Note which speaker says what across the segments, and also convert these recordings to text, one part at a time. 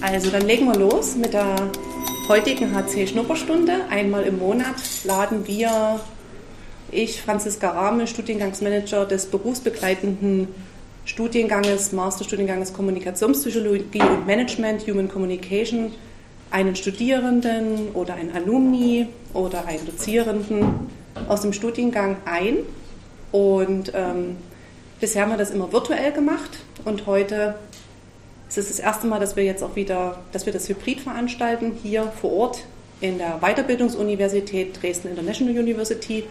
Speaker 1: Also dann legen wir los mit der heutigen HC-Schnupperstunde. Einmal im Monat laden wir, ich, Franziska Rahme, Studiengangsmanager des berufsbegleitenden Studienganges, Masterstudienganges Kommunikationspsychologie und Management, Human Communication, einen Studierenden oder einen Alumni oder einen Dozierenden aus dem Studiengang ein. Und ähm, bisher haben wir das immer virtuell gemacht und heute es ist das erste Mal, dass wir jetzt auch wieder, dass wir das Hybrid veranstalten, hier vor Ort in der Weiterbildungsuniversität Dresden International University.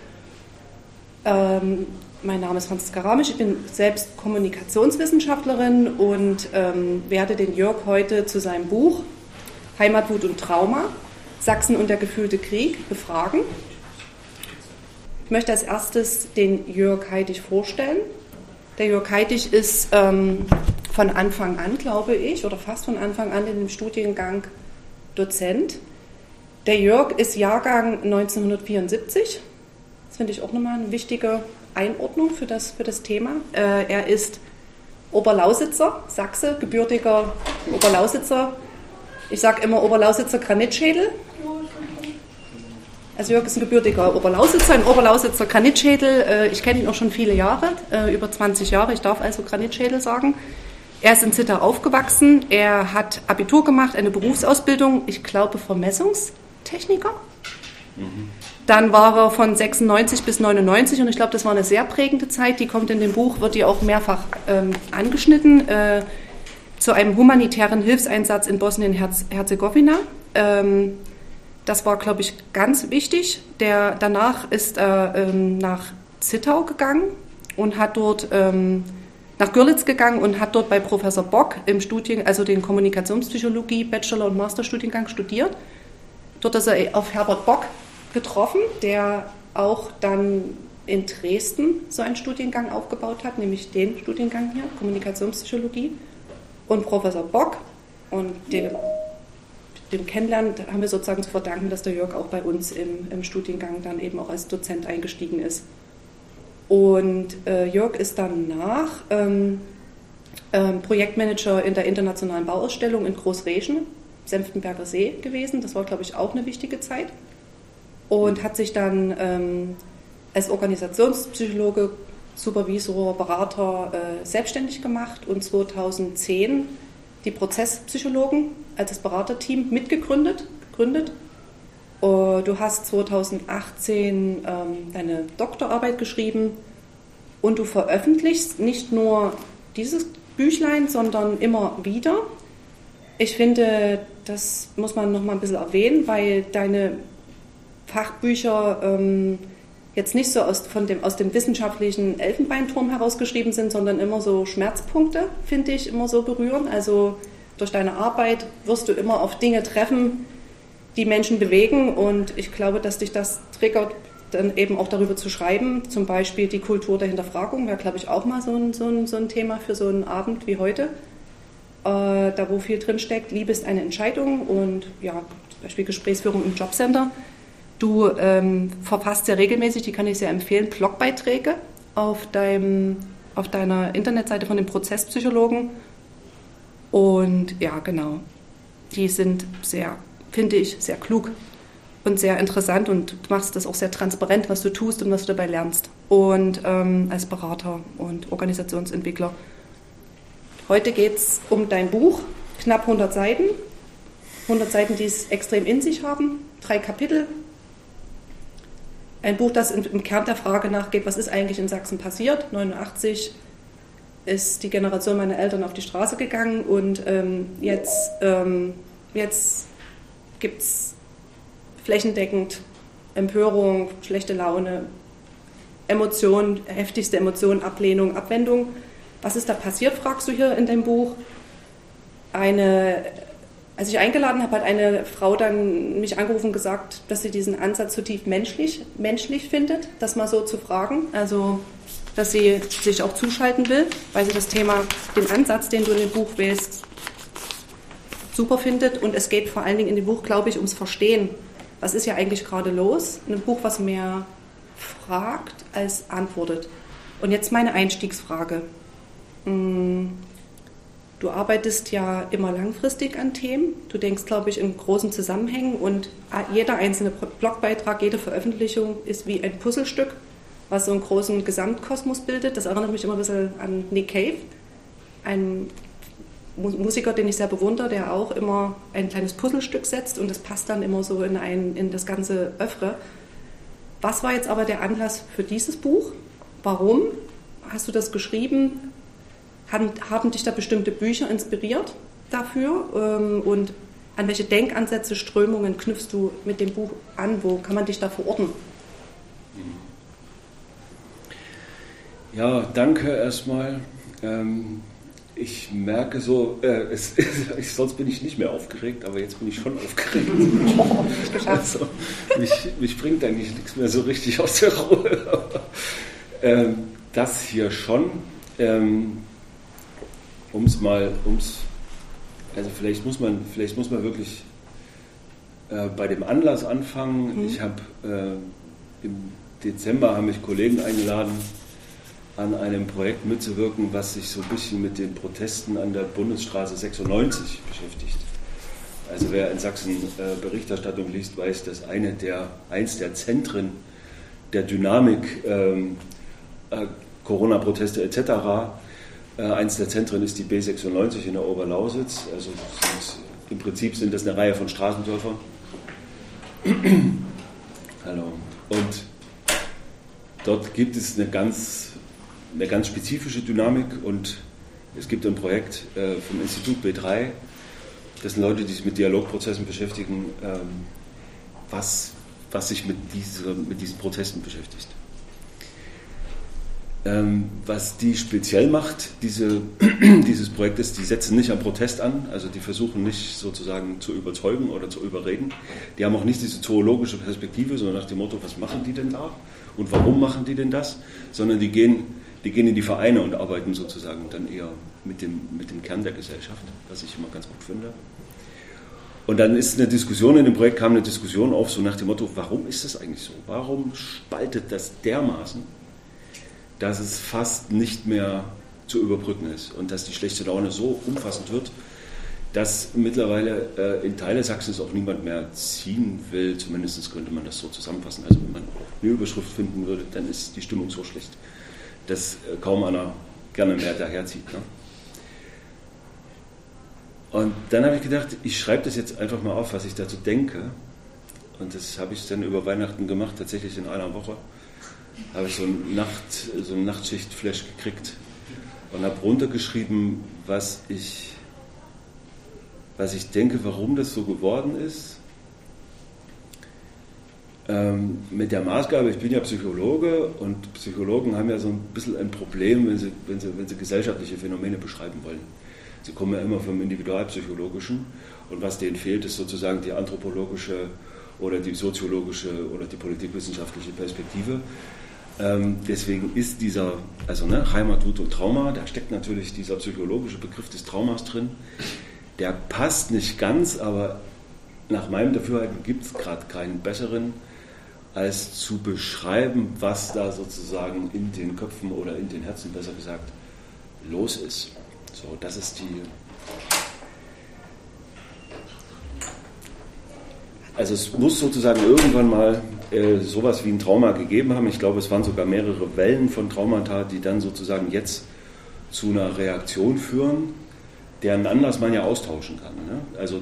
Speaker 1: Ähm, mein Name ist Franziska Ramisch, ich bin selbst Kommunikationswissenschaftlerin und ähm, werde den Jörg heute zu seinem Buch Heimatwut und Trauma, Sachsen und der gefühlte Krieg befragen. Ich möchte als erstes den Jörg Heidig vorstellen. Der Jörg Heidig ist ähm, von Anfang an, glaube ich, oder fast von Anfang an in dem Studiengang Dozent. Der Jörg ist Jahrgang 1974. Das finde ich auch nochmal eine wichtige Einordnung für das, für das Thema. Äh, er ist Oberlausitzer, Sachse, gebürtiger Oberlausitzer. Ich sage immer Oberlausitzer Granitschädel. Also Jörg ist ein gebürtiger Oberlausitzer, ein Oberlausitzer Granitschädel. Äh, ich kenne ihn auch schon viele Jahre, äh, über 20 Jahre. Ich darf also Granitschädel sagen. Er ist in Zittau aufgewachsen. Er hat Abitur gemacht, eine Berufsausbildung, ich glaube Vermessungstechniker. Mhm. Dann war er von 96 bis 99 und ich glaube, das war eine sehr prägende Zeit. Die kommt in dem Buch, wird die auch mehrfach ähm, angeschnitten, äh, zu einem humanitären Hilfseinsatz in Bosnien-Herzegowina. Ähm, das war, glaube ich, ganz wichtig. Der, danach ist er ähm, nach Zittau gegangen und hat dort ähm, nach Görlitz gegangen und hat dort bei Professor Bock im Studien, also den Kommunikationspsychologie Bachelor- und Masterstudiengang studiert. Dort ist er auf Herbert Bock getroffen, der auch dann in Dresden so einen Studiengang aufgebaut hat, nämlich den Studiengang hier, Kommunikationspsychologie. Und Professor Bock und dem, dem Kennenlernen haben wir sozusagen zu verdanken, dass der Jörg auch bei uns im, im Studiengang dann eben auch als Dozent eingestiegen ist. Und äh, Jörg ist danach ähm, ähm, Projektmanager in der internationalen Bauausstellung in Großreschen, Senftenberger See gewesen. Das war, glaube ich, auch eine wichtige Zeit. Und hat sich dann ähm, als Organisationspsychologe, Supervisor, Berater äh, selbstständig gemacht und 2010 die Prozesspsychologen als das Beraterteam mitgegründet. Gegründet. Oh, du hast 2018 ähm, deine Doktorarbeit geschrieben und du veröffentlichst nicht nur dieses Büchlein, sondern immer wieder. Ich finde, das muss man noch mal ein bisschen erwähnen, weil deine Fachbücher ähm, jetzt nicht so aus, von dem, aus dem wissenschaftlichen Elfenbeinturm herausgeschrieben sind, sondern immer so Schmerzpunkte, finde ich, immer so berühren. Also durch deine Arbeit wirst du immer auf Dinge treffen, die Menschen bewegen. Und ich glaube, dass dich das triggert, dann eben auch darüber zu schreiben. Zum Beispiel die Kultur der Hinterfragung wäre, glaube ich, auch mal so ein, so ein, so ein Thema für so einen Abend wie heute. Äh, da, wo viel drinsteckt. Liebe ist eine Entscheidung und ja, zum Beispiel Gesprächsführung im Jobcenter. Du ähm, verfasst sehr regelmäßig, die kann ich sehr empfehlen, Blogbeiträge auf, deinem, auf deiner Internetseite von den Prozesspsychologen. Und ja, genau, die sind sehr finde ich, sehr klug und sehr interessant und du machst das auch sehr transparent, was du tust und was du dabei lernst. Und ähm, als Berater und Organisationsentwickler. Heute geht es um dein Buch, knapp 100 Seiten. 100 Seiten, die es extrem in sich haben, drei Kapitel. Ein Buch, das im Kern der Frage nachgeht, was ist eigentlich in Sachsen passiert. 89 ist die Generation meiner Eltern auf die Straße gegangen und ähm, jetzt, ähm, jetzt gibt es flächendeckend Empörung, schlechte Laune, Emotionen, heftigste Emotionen, Ablehnung, Abwendung. Was ist da passiert, fragst du hier in deinem Buch. Eine, als ich eingeladen habe, hat eine Frau dann mich angerufen und gesagt, dass sie diesen Ansatz zutiefst menschlich, menschlich findet, das mal so zu fragen. Also, dass sie sich auch zuschalten will, weil sie das Thema, den Ansatz, den du in dem Buch wählst, super findet. Und es geht vor allen Dingen in dem Buch, glaube ich, ums Verstehen. Was ist ja eigentlich gerade los? Ein Buch, was mehr fragt als antwortet. Und jetzt meine Einstiegsfrage. Hm, Du arbeitest ja immer langfristig an Themen. Du denkst, glaube ich, in großen Zusammenhängen und jeder einzelne Blogbeitrag, jede Veröffentlichung ist wie ein Puzzlestück, was so einen großen Gesamtkosmos bildet. Das erinnert mich immer ein bisschen an Nick Cave, ein Musiker, den ich sehr bewundere, der auch immer ein kleines Puzzlestück setzt und das passt dann immer so in, ein, in das ganze Öffre. Was war jetzt aber der Anlass für dieses Buch? Warum hast du das geschrieben? Haben, haben dich da bestimmte Bücher inspiriert dafür? Ähm, und an welche Denkansätze, Strömungen knüpfst du mit dem Buch an? Wo kann man dich da verorten?
Speaker 2: Ja, danke erstmal. Ähm, ich merke so, äh, es, es, sonst bin ich nicht mehr aufgeregt, aber jetzt bin ich schon aufgeregt. also, mich, mich bringt eigentlich nichts mehr so richtig aus der Ruhe. ähm, das hier schon, ähm, um es mal, ums, also vielleicht muss man, vielleicht muss man wirklich äh, bei dem Anlass anfangen. Mhm. Ich habe äh, im Dezember haben mich Kollegen eingeladen an einem Projekt mitzuwirken, was sich so ein bisschen mit den Protesten an der Bundesstraße 96 beschäftigt. Also wer in Sachsen äh, Berichterstattung liest, weiß, dass eine der, eins der Zentren der Dynamik ähm, äh, Corona-Proteste etc. Äh, eins der Zentren ist die B96 in der Oberlausitz. Also sind, im Prinzip sind das eine Reihe von Straßendörfern. Hallo. Und dort gibt es eine ganz eine ganz spezifische Dynamik und es gibt ein Projekt äh, vom Institut B3, das sind Leute, die sich mit Dialogprozessen beschäftigen, ähm, was, was sich mit, diese, mit diesen Protesten beschäftigt. Ähm, was die speziell macht, diese, dieses Projekt ist, die setzen nicht am Protest an, also die versuchen nicht sozusagen zu überzeugen oder zu überreden. Die haben auch nicht diese zoologische Perspektive, sondern nach dem Motto, was machen die denn da und warum machen die denn das, sondern die gehen die gehen in die Vereine und arbeiten sozusagen dann eher mit dem, mit dem Kern der Gesellschaft, was ich immer ganz gut finde. Und dann ist eine Diskussion in dem Projekt, kam eine Diskussion auf, so nach dem Motto, warum ist das eigentlich so? Warum spaltet das dermaßen, dass es fast nicht mehr zu überbrücken ist und dass die schlechte Laune so umfassend wird, dass mittlerweile äh, in Teile Sachsens auch niemand mehr ziehen will. Zumindest könnte man das so zusammenfassen. Also wenn man eine Überschrift finden würde, dann ist die Stimmung so schlecht, dass äh, kaum einer gerne mehr daherzieht. Ne? Und dann habe ich gedacht, ich schreibe das jetzt einfach mal auf, was ich dazu denke. Und das habe ich dann über Weihnachten gemacht, tatsächlich in einer Woche. Habe ich so, ein Nacht, so eine Nachtschicht-Flash gekriegt und habe runtergeschrieben, was ich, was ich denke, warum das so geworden ist ähm, mit der Maßgabe, ich bin ja Psychologe und Psychologen haben ja so ein bisschen ein Problem, wenn sie, wenn sie, wenn sie gesellschaftliche Phänomene beschreiben wollen. Sie kommen ja immer vom Individualpsychologischen und was denen fehlt, ist sozusagen die anthropologische oder die soziologische oder die politikwissenschaftliche Perspektive. Ähm, deswegen ist dieser, also ne, Heimat, Wut und Trauma, da steckt natürlich dieser psychologische Begriff des Traumas drin. Der passt nicht ganz, aber nach meinem Dafürhalten gibt es gerade keinen besseren als zu beschreiben, was da sozusagen in den Köpfen oder in den Herzen, besser gesagt, los ist. So, das ist die. Also es muss sozusagen irgendwann mal äh, sowas wie ein Trauma gegeben haben. Ich glaube, es waren sogar mehrere Wellen von Traumata, die dann sozusagen jetzt zu einer Reaktion führen, deren Anlass man ja austauschen kann. Ne? Also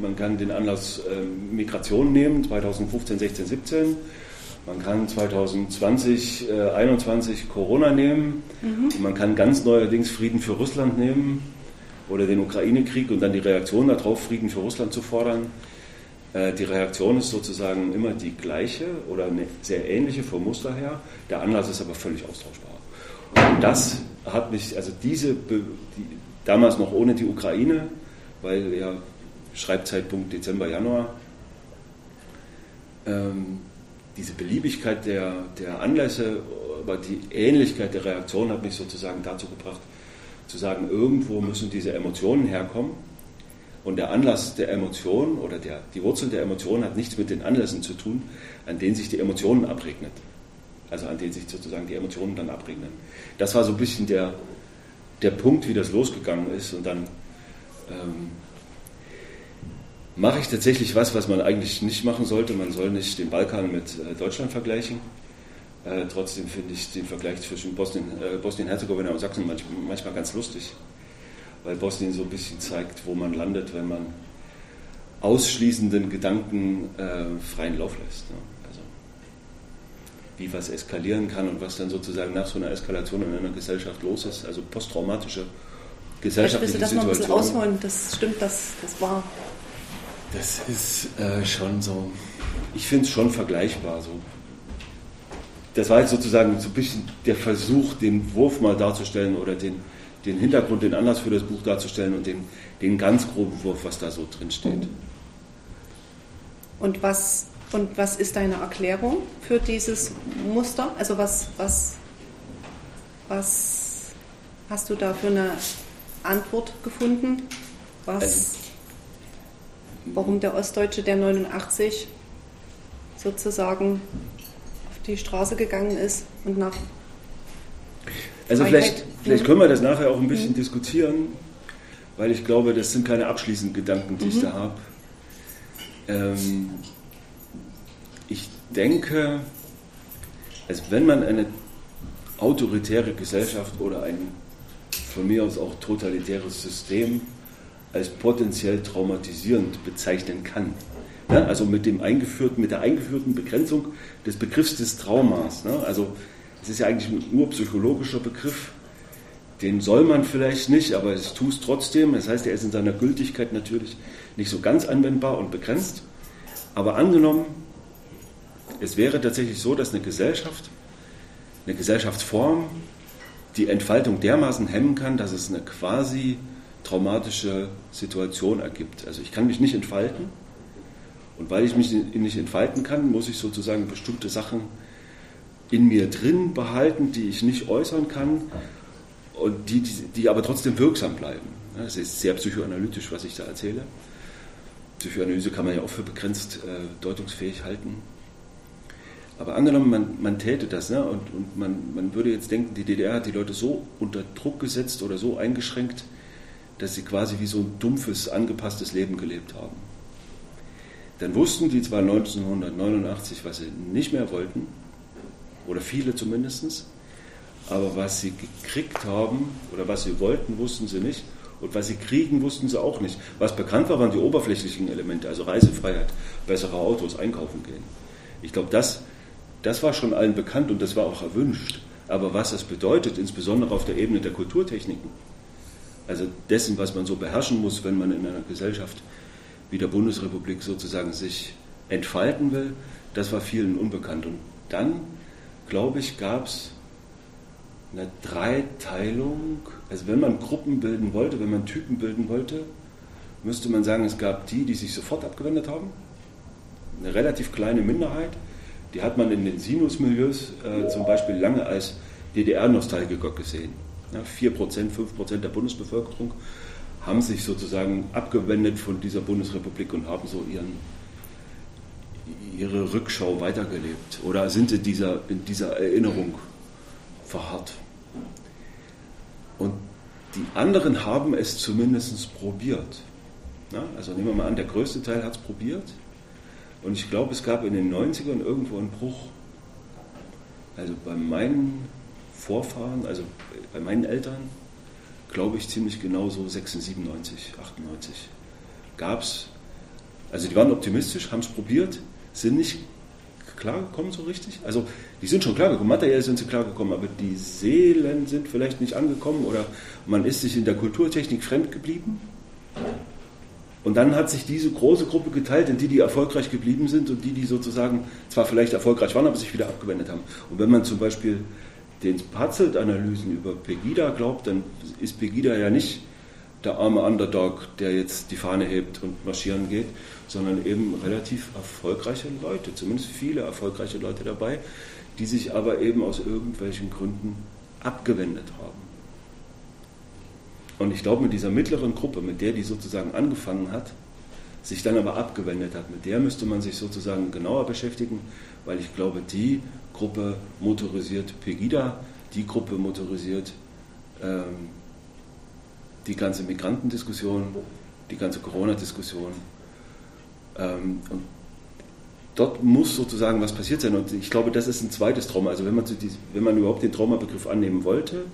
Speaker 2: man kann den Anlass äh, Migration nehmen, 2015, 16, 17. Man kann 2020, äh, 21 Corona nehmen. Mhm. Man kann ganz neuerdings Frieden für Russland nehmen oder den Ukraine-Krieg und dann die Reaktion darauf, Frieden für Russland zu fordern. Äh, die Reaktion ist sozusagen immer die gleiche oder eine sehr ähnliche vom Muster her. Der Anlass ist aber völlig austauschbar. Und das hat mich, also diese, die, damals noch ohne die Ukraine, weil ja Schreibzeitpunkt Dezember, Januar. Ähm, diese Beliebigkeit der, der Anlässe, aber die Ähnlichkeit der Reaktion hat mich sozusagen dazu gebracht, zu sagen, irgendwo müssen diese Emotionen herkommen. Und der Anlass der Emotion oder der, die Wurzel der Emotion hat nichts mit den Anlässen zu tun, an denen sich die Emotionen abregnet. Also an denen sich sozusagen die Emotionen dann abregnen. Das war so ein bisschen der, der Punkt, wie das losgegangen ist. Und dann ähm, mache ich tatsächlich was, was man eigentlich nicht machen sollte. Man soll nicht den Balkan mit äh, Deutschland vergleichen. Äh, trotzdem finde ich den Vergleich zwischen Bosnien-Herzegowina äh, Bosnien und Sachsen manchmal, manchmal ganz lustig, weil Bosnien so ein bisschen zeigt, wo man landet, wenn man ausschließenden Gedanken äh, freien Lauf lässt. Ne? Also, wie was eskalieren kann und was dann sozusagen nach so einer Eskalation in einer Gesellschaft los ist, also posttraumatische gesellschaftliche
Speaker 1: Vielleicht willst du das noch ein bisschen ausholen, das stimmt, das, das war
Speaker 2: das ist äh, schon so, ich finde es schon vergleichbar so. Das war jetzt sozusagen so ein bisschen der Versuch, den Wurf mal darzustellen oder den, den Hintergrund, den Anlass für das Buch darzustellen und den, den ganz groben Wurf, was da so drin steht.
Speaker 1: Und was, und was ist deine Erklärung für dieses Muster? Also was, was, was hast du da für eine Antwort gefunden? Was also, warum der Ostdeutsche, der 89 sozusagen auf die Straße gegangen ist und nach.
Speaker 2: Also vielleicht, vielleicht können wir das nachher auch ein bisschen mhm. diskutieren, weil ich glaube, das sind keine abschließenden Gedanken, die mhm. ich da habe. Ähm, ich denke, also wenn man eine autoritäre Gesellschaft oder ein von mir aus auch totalitäres System als potenziell traumatisierend bezeichnen kann. Ja, also mit, dem eingeführten, mit der eingeführten Begrenzung des Begriffs des Traumas. Ne? Also es ist ja eigentlich ein urpsychologischer Begriff, den soll man vielleicht nicht, aber es tut es trotzdem. Das heißt, er ist in seiner Gültigkeit natürlich nicht so ganz anwendbar und begrenzt. Aber angenommen, es wäre tatsächlich so, dass eine Gesellschaft, eine Gesellschaftsform die Entfaltung dermaßen hemmen kann, dass es eine quasi traumatische Situation ergibt. Also ich kann mich nicht entfalten und weil ich mich nicht entfalten kann, muss ich sozusagen bestimmte Sachen in mir drin behalten, die ich nicht äußern kann und die, die, die aber trotzdem wirksam bleiben. Das ist sehr psychoanalytisch, was ich da erzähle. Psychoanalyse kann man ja auch für begrenzt äh, deutungsfähig halten. Aber angenommen, man, man täte das ne? und, und man, man würde jetzt denken, die DDR hat die Leute so unter Druck gesetzt oder so eingeschränkt, dass sie quasi wie so ein dumpfes, angepasstes Leben gelebt haben. Dann wussten die zwar 1989, was sie nicht mehr wollten, oder viele zumindest, aber was sie gekriegt haben oder was sie wollten, wussten sie nicht. Und was sie kriegen, wussten sie auch nicht. Was bekannt war, waren die oberflächlichen Elemente, also Reisefreiheit, bessere Autos, einkaufen gehen. Ich glaube, das, das war schon allen bekannt und das war auch erwünscht. Aber was das bedeutet, insbesondere auf der Ebene der Kulturtechniken, also dessen, was man so beherrschen muss, wenn man in einer Gesellschaft wie der Bundesrepublik sozusagen sich entfalten will, das war vielen unbekannt. Und dann, glaube ich, gab es eine Dreiteilung. Also wenn man Gruppen bilden wollte, wenn man Typen bilden wollte, müsste man sagen, es gab die, die sich sofort abgewendet haben. Eine relativ kleine Minderheit. Die hat man in den Sinus-Milieus äh, zum Beispiel lange als DDR-Nostalgiker gesehen. Ja, 4%, 5% der Bundesbevölkerung haben sich sozusagen abgewendet von dieser Bundesrepublik und haben so ihren, ihre Rückschau weitergelebt oder sind in dieser, in dieser Erinnerung verharrt. Und die anderen haben es zumindest probiert. Ja, also nehmen wir mal an, der größte Teil hat es probiert. Und ich glaube, es gab in den 90ern irgendwo einen Bruch. Also bei meinen Vorfahren, also bei meinen Eltern, glaube ich ziemlich genau so 96, 97, 98, gab es, also die waren optimistisch, haben es probiert, sind nicht klargekommen so richtig. Also die sind schon klargekommen, materiell sind sie klargekommen, aber die Seelen sind vielleicht nicht angekommen oder man ist sich in der Kulturtechnik fremd geblieben. Und dann hat sich diese große Gruppe geteilt in die, die erfolgreich geblieben sind und die, die sozusagen zwar vielleicht erfolgreich waren, aber sich wieder abgewendet haben. Und wenn man zum Beispiel den Puzzled-Analysen über Pegida glaubt, dann ist Pegida ja nicht der arme Underdog, der jetzt die Fahne hebt und marschieren geht, sondern eben relativ erfolgreiche Leute, zumindest viele erfolgreiche Leute dabei, die sich aber eben aus irgendwelchen Gründen abgewendet haben. Und ich glaube, mit dieser mittleren Gruppe, mit der die sozusagen angefangen hat, sich dann aber abgewendet hat, mit der müsste man sich sozusagen genauer beschäftigen, weil ich glaube, die Gruppe motorisiert Pegida, die Gruppe motorisiert ähm, die ganze Migrantendiskussion, die ganze Corona-Diskussion. Ähm, und dort muss sozusagen was passiert sein. Und ich glaube, das ist ein zweites Trauma. Also wenn man, diesem, wenn man überhaupt den Traumabegriff annehmen wollte,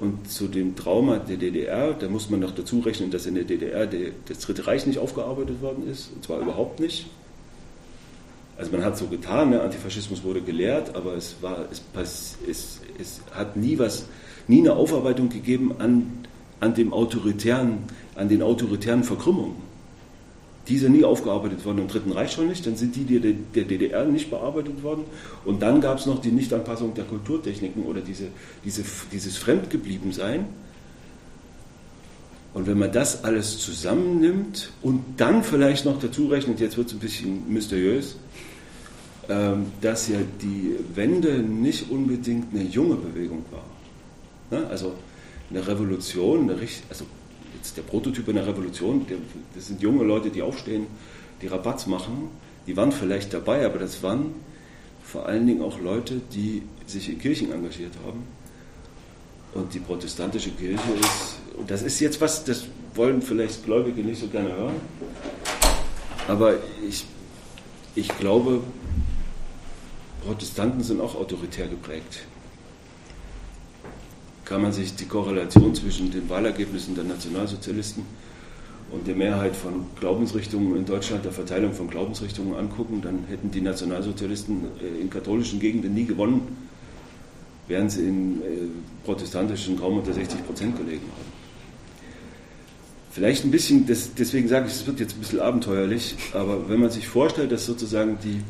Speaker 2: und zu dem Trauma der DDR, da muss man noch dazu rechnen, dass in der DDR das Dritte Reich nicht aufgearbeitet worden ist, und zwar überhaupt nicht. Also man hat so getan, ne? Antifaschismus wurde gelehrt, aber es, war, es, es, es hat nie was, nie eine Aufarbeitung gegeben an, an, dem autoritären, an den autoritären Verkrümmungen. Die sind nie aufgearbeitet worden im Dritten Reich schon nicht, dann sind die der, der DDR nicht bearbeitet worden. Und dann gab es noch die Nichtanpassung der Kulturtechniken oder diese, diese, dieses Fremdgebliebensein. Und wenn man das alles zusammennimmt und dann vielleicht noch dazu rechnet, jetzt wird es ein bisschen mysteriös, ähm, dass ja die Wende nicht unbedingt eine junge Bewegung war. Ne? Also eine Revolution, eine, also jetzt der Prototyp einer Revolution, das sind junge Leute, die aufstehen, die Rabatz machen, die waren vielleicht dabei, aber das waren vor allen Dingen auch Leute, die sich in Kirchen engagiert haben. Und die protestantische Kirche ist, und das ist jetzt was, das wollen vielleicht Gläubige nicht so gerne hören, aber ich, ich glaube, Protestanten sind auch autoritär geprägt. Kann man sich die Korrelation zwischen den Wahlergebnissen der Nationalsozialisten und der Mehrheit von Glaubensrichtungen in Deutschland, der Verteilung von Glaubensrichtungen angucken, dann hätten die Nationalsozialisten äh, in katholischen Gegenden nie gewonnen, während sie in äh, protestantischen kaum unter 60 Prozent gelegen haben. Vielleicht ein bisschen, deswegen sage ich, es wird jetzt ein bisschen abenteuerlich, aber wenn man sich vorstellt, dass sozusagen die,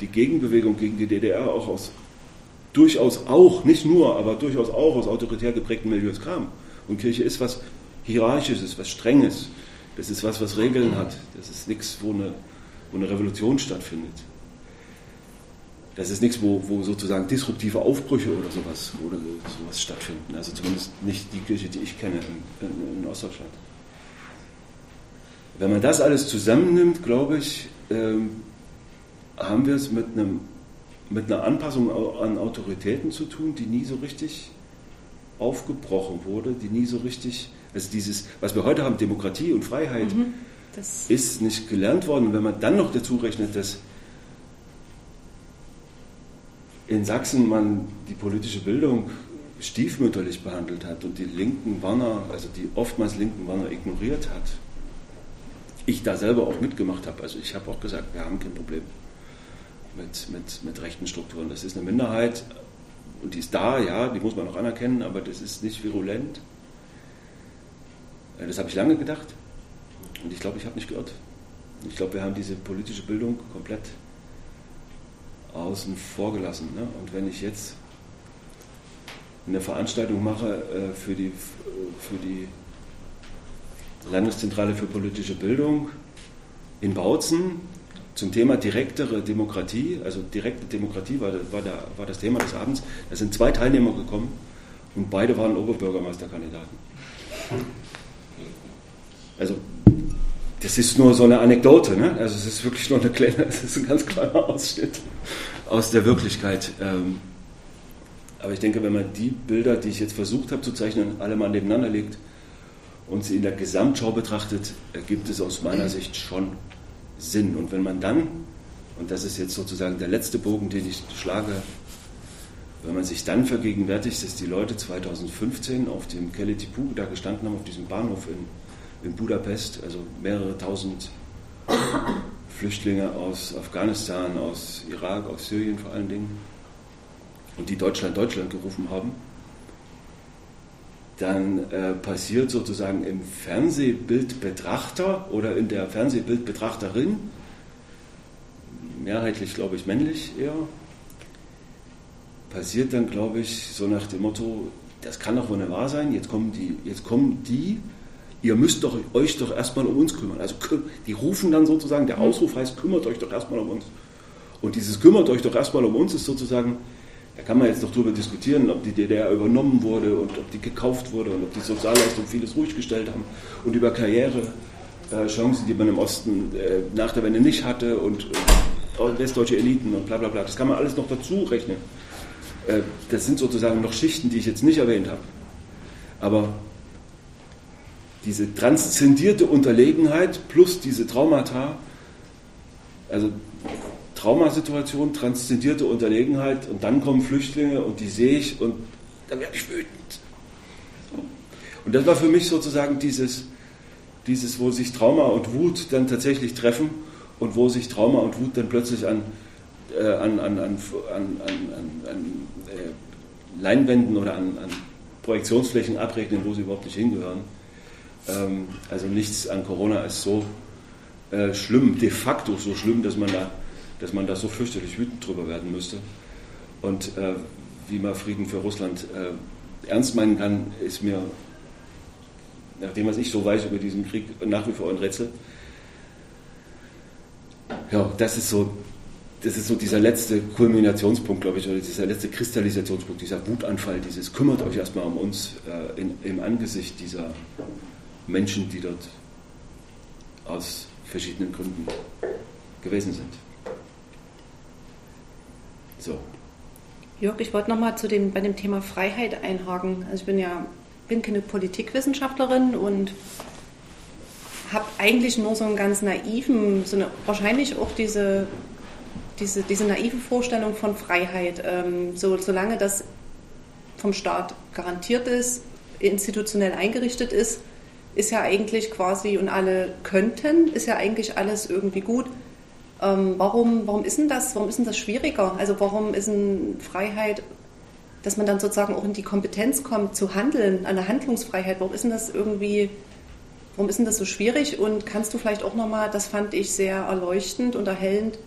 Speaker 2: die Gegenbewegung gegen die DDR auch aus durchaus auch, nicht nur, aber durchaus auch aus autoritär geprägten Milieus kam. Und Kirche ist was Hierarchisches, was Strenges. Das ist was, was Regeln hat. Das ist nichts, wo eine, wo eine Revolution stattfindet. Das ist nichts, wo, wo sozusagen disruptive Aufbrüche oder sowas, oder sowas stattfinden. Also zumindest nicht die Kirche, die ich kenne in, in, in Ostdeutschland. Wenn man das alles zusammennimmt, glaube ich, ähm, haben wir es mit einem mit einer Anpassung an Autoritäten zu tun, die nie so richtig aufgebrochen wurde, die nie so richtig, also dieses, was wir heute haben, Demokratie und Freiheit, mhm, ist nicht gelernt worden. Und wenn man dann noch dazu rechnet, dass in Sachsen man die politische Bildung stiefmütterlich behandelt hat und die linken Warner, also die oftmals linken Warner ignoriert hat, ich da selber auch mitgemacht habe. Also ich habe auch gesagt, wir haben kein Problem mit, mit, mit rechten Strukturen. Das ist eine Minderheit und die ist da, ja, die muss man auch anerkennen, aber das ist nicht virulent. Das habe ich lange gedacht und ich glaube, ich habe nicht gehört. Ich glaube, wir haben diese politische Bildung komplett außen vor gelassen. Ne? Und wenn ich jetzt eine Veranstaltung mache äh, für, die, für die Landeszentrale für politische Bildung in Bautzen, zum Thema direktere Demokratie, also direkte Demokratie war, war, der, war das Thema des Abends. Da sind zwei Teilnehmer gekommen und beide waren Oberbürgermeisterkandidaten. Also das ist nur so eine Anekdote, ne? also es ist wirklich nur eine kleine, es ist ein ganz kleiner Ausschnitt aus der Wirklichkeit. Ähm, aber ich denke, wenn man die Bilder, die ich jetzt versucht habe zu zeichnen, alle mal nebeneinander legt und sie in der Gesamtschau betrachtet, ergibt es aus meiner Sicht schon Sinn. Und wenn man dann, und das ist jetzt sozusagen der letzte Bogen, den ich schlage, wenn man sich dann vergegenwärtigt, dass die Leute 2015 auf dem Keletipu da gestanden haben, auf diesem Bahnhof in, in Budapest, also mehrere tausend Flüchtlinge aus Afghanistan, aus Irak, aus Syrien vor allen Dingen, und die Deutschland, Deutschland gerufen haben, dann äh, passiert sozusagen im Fernsehbildbetrachter oder in der Fernsehbildbetrachterin, mehrheitlich glaube ich männlich eher, passiert dann glaube ich so nach dem Motto, das kann doch wohl nicht wahr sein, jetzt kommen die, jetzt kommen die, ihr müsst doch, euch doch erstmal um uns kümmern. Also die rufen dann sozusagen, der Ausruf heißt, kümmert euch doch erstmal um uns. Und dieses kümmert euch doch erstmal um uns ist sozusagen da kann man jetzt noch darüber diskutieren, ob die DDR übernommen wurde und ob die gekauft wurde und ob die Sozialleistungen vieles ruhig gestellt haben und über Karrierechancen, die man im Osten äh, nach der Wende nicht hatte und äh, westdeutsche Eliten und bla bla bla. Das kann man alles noch dazu rechnen. Äh, das sind sozusagen noch Schichten, die ich jetzt nicht erwähnt habe. Aber diese transzendierte Unterlegenheit plus diese Traumata, also Traumasituation, transzendierte Unterlegenheit und dann kommen Flüchtlinge und die sehe ich und dann werde ich wütend. Und das war für mich sozusagen dieses, dieses, wo sich Trauma und Wut dann tatsächlich treffen und wo sich Trauma und Wut dann plötzlich an, äh, an, an, an, an, äh, Leinwänden oder an Projektionsflächen abregnen, wo sie überhaupt nicht hingehören. Ähm, also nichts an Corona ist so äh, schlimm, de facto so schlimm, dass man da, dass man da so fürchterlich wütend drüber werden müsste. Und äh, wie man Frieden für Russland äh, ernst meinen kann, ist mir, nachdem was ich so weiß über diesen Krieg, nach wie vor ein Rätsel. Ja, das ist so, das ist so dieser letzte Kulminationspunkt, glaube ich, oder dieser letzte Kristallisationspunkt, dieser Wutanfall, dieses kümmert euch erstmal um uns äh, in, im Angesicht dieser Menschen, die dort aus verschiedenen Gründen gewesen sind.
Speaker 1: So. Jörg, ich wollte nochmal bei dem Thema Freiheit einhaken. Also ich bin ja bin keine Politikwissenschaftlerin und habe eigentlich nur so einen ganz naiven, so eine, wahrscheinlich auch diese, diese, diese naive Vorstellung von Freiheit. Ähm, so, solange das vom Staat garantiert ist, institutionell eingerichtet ist, ist ja eigentlich quasi, und alle könnten, ist ja eigentlich alles irgendwie gut. Ähm, warum, warum ist denn das, warum ist denn das schwieriger? Also warum ist denn Freiheit, dass man dann sozusagen auch in die Kompetenz kommt zu handeln, eine Handlungsfreiheit, warum ist denn das irgendwie, warum ist denn das so schwierig? Und kannst du vielleicht auch nochmal, das fand ich sehr erleuchtend und erhellend,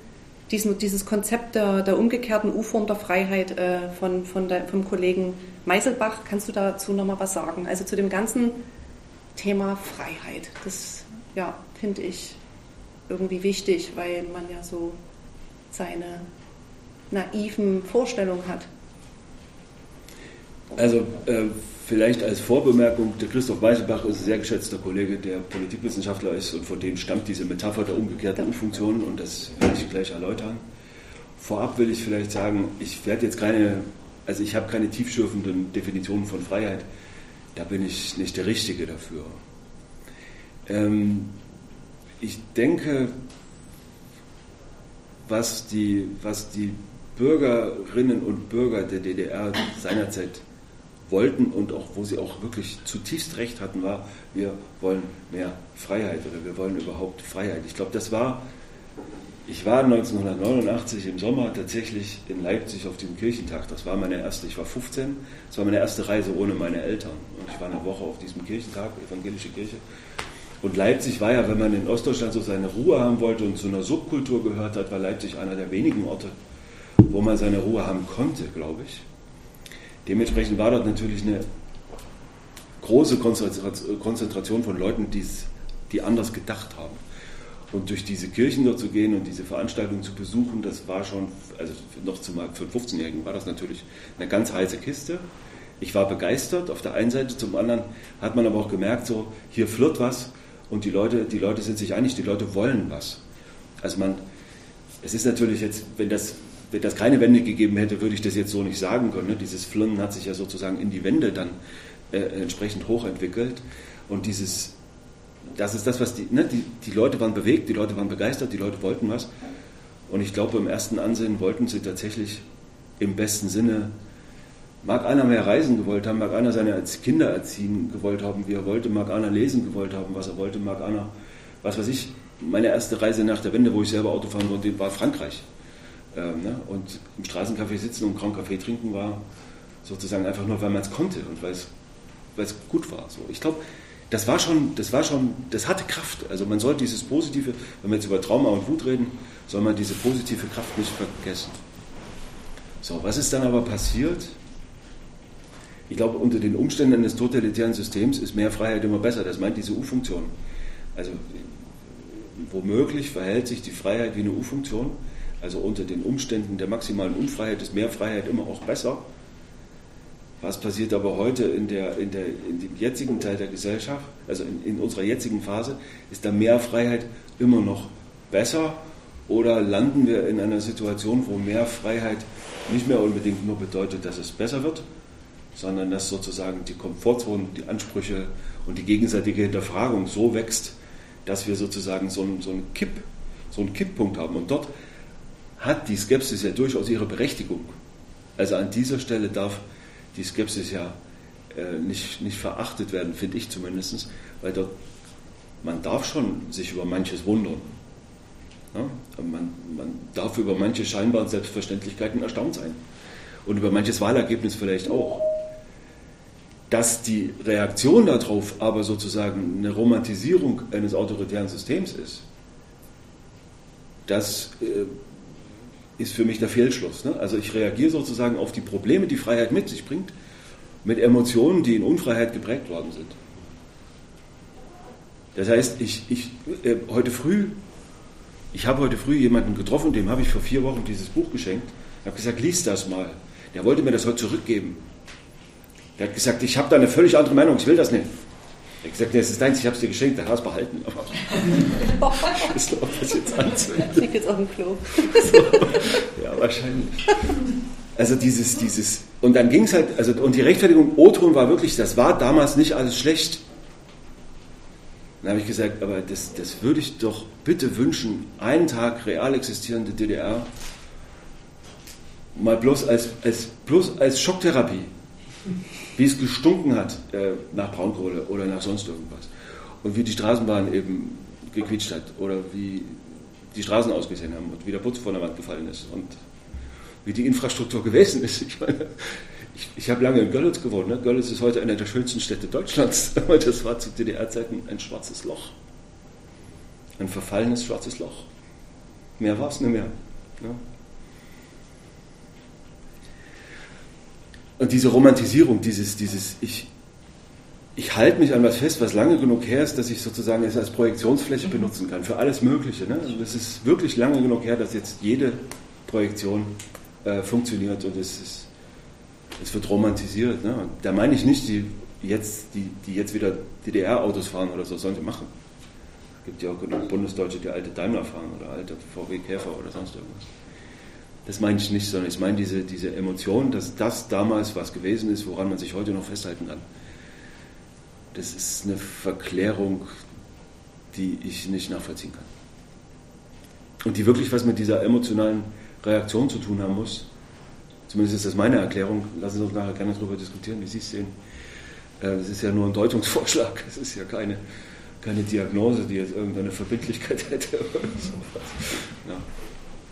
Speaker 1: diesen, dieses Konzept der, der umgekehrten U-Form der Freiheit äh, von, von der, vom Kollegen Meiselbach, kannst du dazu nochmal was sagen? Also zu dem ganzen Thema Freiheit. Das ja, finde ich irgendwie wichtig, weil man ja so seine naiven Vorstellungen hat.
Speaker 2: Also äh, vielleicht als Vorbemerkung, der Christoph Weißelbach ist ein sehr geschätzter Kollege, der Politikwissenschaftler ist und von dem stammt diese Metapher der umgekehrten U-Funktion und das werde ich gleich erläutern. Vorab will ich vielleicht sagen, ich werde jetzt keine, also ich habe keine tiefschürfenden Definitionen von Freiheit da bin ich nicht der Richtige dafür. Ähm, ich denke, was die, was die Bürgerinnen und Bürger der DDR seinerzeit wollten und auch wo sie auch wirklich zutiefst recht hatten, war, wir wollen mehr Freiheit oder wir wollen überhaupt Freiheit. Ich glaube, das war ich war 1989 im Sommer tatsächlich in Leipzig auf diesem Kirchentag. Das war meine erste, ich war 15, das war meine erste Reise ohne meine Eltern. Und ich war eine Woche auf diesem Kirchentag, evangelische Kirche. Und Leipzig war ja, wenn man in Ostdeutschland so seine Ruhe haben wollte und zu einer Subkultur gehört hat, war Leipzig einer der wenigen Orte, wo man seine Ruhe haben konnte, glaube ich. Dementsprechend war dort natürlich eine große Konzentration von Leuten, die anders gedacht haben. Und durch diese Kirchen dort zu gehen und diese Veranstaltungen zu besuchen, das war schon, also noch zum, für einen 15-Jährigen war das natürlich eine ganz heiße Kiste. Ich war begeistert auf der einen Seite, zum anderen hat man aber auch gemerkt, so hier flirrt was und die Leute, die Leute sind sich einig, die Leute wollen was. Also man, es ist natürlich jetzt, wenn das, wenn das keine Wende gegeben hätte, würde ich das jetzt so nicht sagen können. Ne? Dieses Flirren hat sich ja sozusagen in die Wende dann äh, entsprechend hochentwickelt und dieses das ist das, was die, ne, die, die Leute waren bewegt, die Leute waren begeistert, die Leute wollten was. Und ich glaube, im ersten Ansehen wollten sie tatsächlich im besten Sinne, mag einer mehr reisen gewollt haben, mag einer seine Kinder erziehen gewollt haben, wie er wollte, mag einer lesen gewollt haben, was er wollte, mag einer, was weiß ich, meine erste Reise nach der Wende, wo ich selber Auto fahren wollte, war Frankreich. Ähm, ne? Und im Straßencafé sitzen und Grand Café trinken war sozusagen einfach nur, weil man es konnte und weil es gut war. So. Ich glaube, das war schon, das war schon, das hatte Kraft. Also man soll dieses Positive, wenn wir jetzt über Trauma und Wut reden, soll man diese positive Kraft nicht vergessen. So, was ist dann aber passiert? Ich glaube, unter den Umständen des totalitären Systems ist mehr Freiheit immer besser. Das meint diese U-Funktion. Also womöglich verhält sich die Freiheit wie eine U-Funktion. Also unter den Umständen der maximalen Unfreiheit ist mehr Freiheit immer auch besser. Was passiert aber heute in, der, in, der, in dem jetzigen Teil der Gesellschaft, also in, in unserer jetzigen Phase, ist da mehr Freiheit immer noch besser oder landen wir in einer Situation, wo mehr Freiheit nicht mehr unbedingt nur bedeutet, dass es besser wird, sondern dass sozusagen die Komfortzone, die Ansprüche und die gegenseitige Hinterfragung so wächst, dass wir sozusagen so einen, so einen, Kipp, so einen Kipppunkt haben. Und dort hat die Skepsis ja durchaus ihre Berechtigung. Also an dieser Stelle darf die Skepsis ja äh, nicht, nicht verachtet werden, finde ich zumindest, weil dort, man darf schon sich über manches wundern. Ja? Man, man darf über manche scheinbaren Selbstverständlichkeiten erstaunt sein. Und über manches Wahlergebnis vielleicht auch. Dass die Reaktion darauf aber sozusagen eine Romantisierung eines autoritären Systems ist, das äh, ist für mich der Fehlschluss. Ne? Also ich reagiere sozusagen auf die Probleme, die Freiheit mit sich bringt, mit Emotionen, die in Unfreiheit geprägt worden sind. Das heißt, ich, ich äh, heute früh, ich habe heute früh jemanden getroffen, dem habe ich vor vier Wochen dieses Buch geschenkt. Ich habe gesagt, lies das mal. Der wollte mir das heute zurückgeben. Der hat gesagt, ich habe da eine völlig andere Meinung, ich will das nicht. Hat gesagt, nee, es ist deins, ich habe es dir geschenkt, dann hast du es behalten.
Speaker 1: ich weiß nicht, ob das jetzt anzündet. Liegt jetzt auf dem Klo.
Speaker 2: So, ja, wahrscheinlich. Also dieses, dieses, und dann ging es halt, also, und die Rechtfertigung O-Ton war wirklich, das war damals nicht alles schlecht. Dann habe ich gesagt, aber das, das würde ich doch bitte wünschen, einen Tag real existierende DDR, mal bloß als, als, bloß als Schocktherapie wie es gestunken hat äh, nach Braunkohle oder nach sonst irgendwas. Und wie die Straßenbahn eben gequietscht hat oder wie die Straßen ausgesehen haben und wie der Putz von der Wand gefallen ist und wie die Infrastruktur gewesen ist. Ich meine, ich, ich habe lange in Görlitz gewohnt. Ne? Görlitz ist heute eine der schönsten Städte Deutschlands, aber das war zu DDR-Zeiten ein schwarzes Loch. Ein verfallenes schwarzes Loch. Mehr war es nicht mehr. Ne? Und diese Romantisierung, dieses, dieses ich, ich halte mich an was fest, was lange genug her ist, dass ich sozusagen es als Projektionsfläche benutzen kann für alles Mögliche. Ne? Also es ist wirklich lange genug her, dass jetzt jede Projektion äh, funktioniert und es, ist, es wird romantisiert. Ne? Da meine ich nicht, die jetzt, die, die jetzt wieder DDR-Autos fahren oder so, sollen sie machen. Es gibt ja auch genug Bundesdeutsche, die alte Daimler fahren oder alte VW Käfer oder sonst irgendwas. Das meine ich nicht, sondern ich meine diese, diese Emotion, dass das damals was gewesen ist, woran man sich heute noch festhalten kann. Das ist eine Verklärung, die ich nicht nachvollziehen kann. Und die wirklich was mit dieser emotionalen Reaktion zu tun haben muss. Zumindest ist das meine Erklärung. Lassen Sie uns nachher gerne darüber diskutieren, wie Sie es sehen. Das ist ja nur ein Deutungsvorschlag. Es ist ja keine, keine Diagnose, die jetzt irgendeine Verbindlichkeit hätte. Oder sowas. Ja.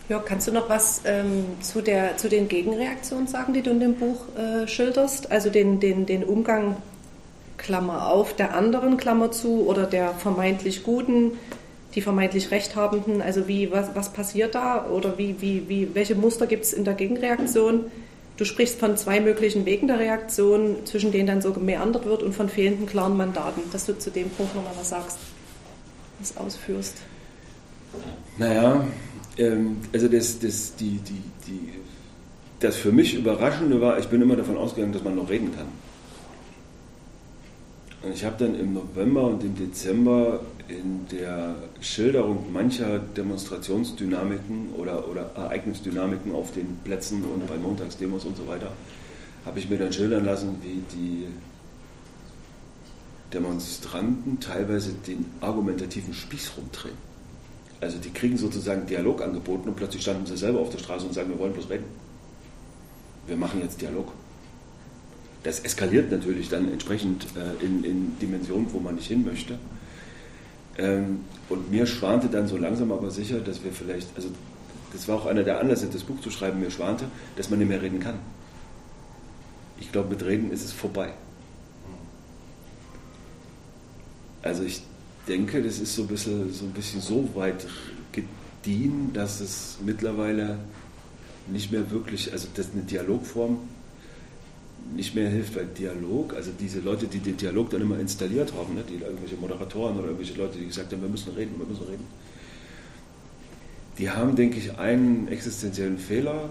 Speaker 1: Ja, kannst du noch was ähm, zu, der, zu den Gegenreaktionen sagen, die du in dem Buch äh, schilderst? Also den, den, den Umgang, Klammer auf, der anderen, Klammer zu, oder der vermeintlich Guten, die vermeintlich Rechthabenden? Also wie, was, was passiert da? Oder wie, wie, wie, welche Muster gibt es in der Gegenreaktion? Du sprichst von zwei möglichen Wegen der Reaktion, zwischen denen dann so gemeandert wird und von fehlenden klaren Mandaten, dass du zu dem Punkt nochmal was sagst, was ausführst.
Speaker 2: Naja, ähm, also das, das, die, die, die, das für mich Überraschende war, ich bin immer davon ausgegangen, dass man noch reden kann. Und ich habe dann im November und im Dezember in der Schilderung mancher Demonstrationsdynamiken oder, oder Ereignisdynamiken auf den Plätzen und bei Montagsdemos und so weiter, habe ich mir dann schildern lassen, wie die Demonstranten teilweise den argumentativen Spieß rumdrehen. Also die kriegen sozusagen Dialog angeboten und plötzlich standen sie selber auf der Straße und sagen, wir wollen bloß reden. Wir machen jetzt Dialog. Das eskaliert natürlich dann entsprechend äh, in, in, Dimensionen, wo man nicht hin möchte. Ähm, und mir schwante dann so langsam aber sicher, dass wir vielleicht, also das war auch einer der Anlässe, das Buch zu schreiben, mir schwante, dass man nicht mehr reden kann. Ich glaube, mit Reden ist es vorbei. Also ich denke, das ist so ein bisschen so, ein bisschen so weit gediehen, dass es mittlerweile nicht mehr wirklich, also das ist eine Dialogform nicht mehr hilft, weil Dialog, also diese Leute, die den Dialog dann immer installiert haben, ne, die irgendwelche Moderatoren oder irgendwelche Leute, die gesagt haben, wir müssen reden, wir müssen reden, die haben, denke ich, einen existenziellen Fehler,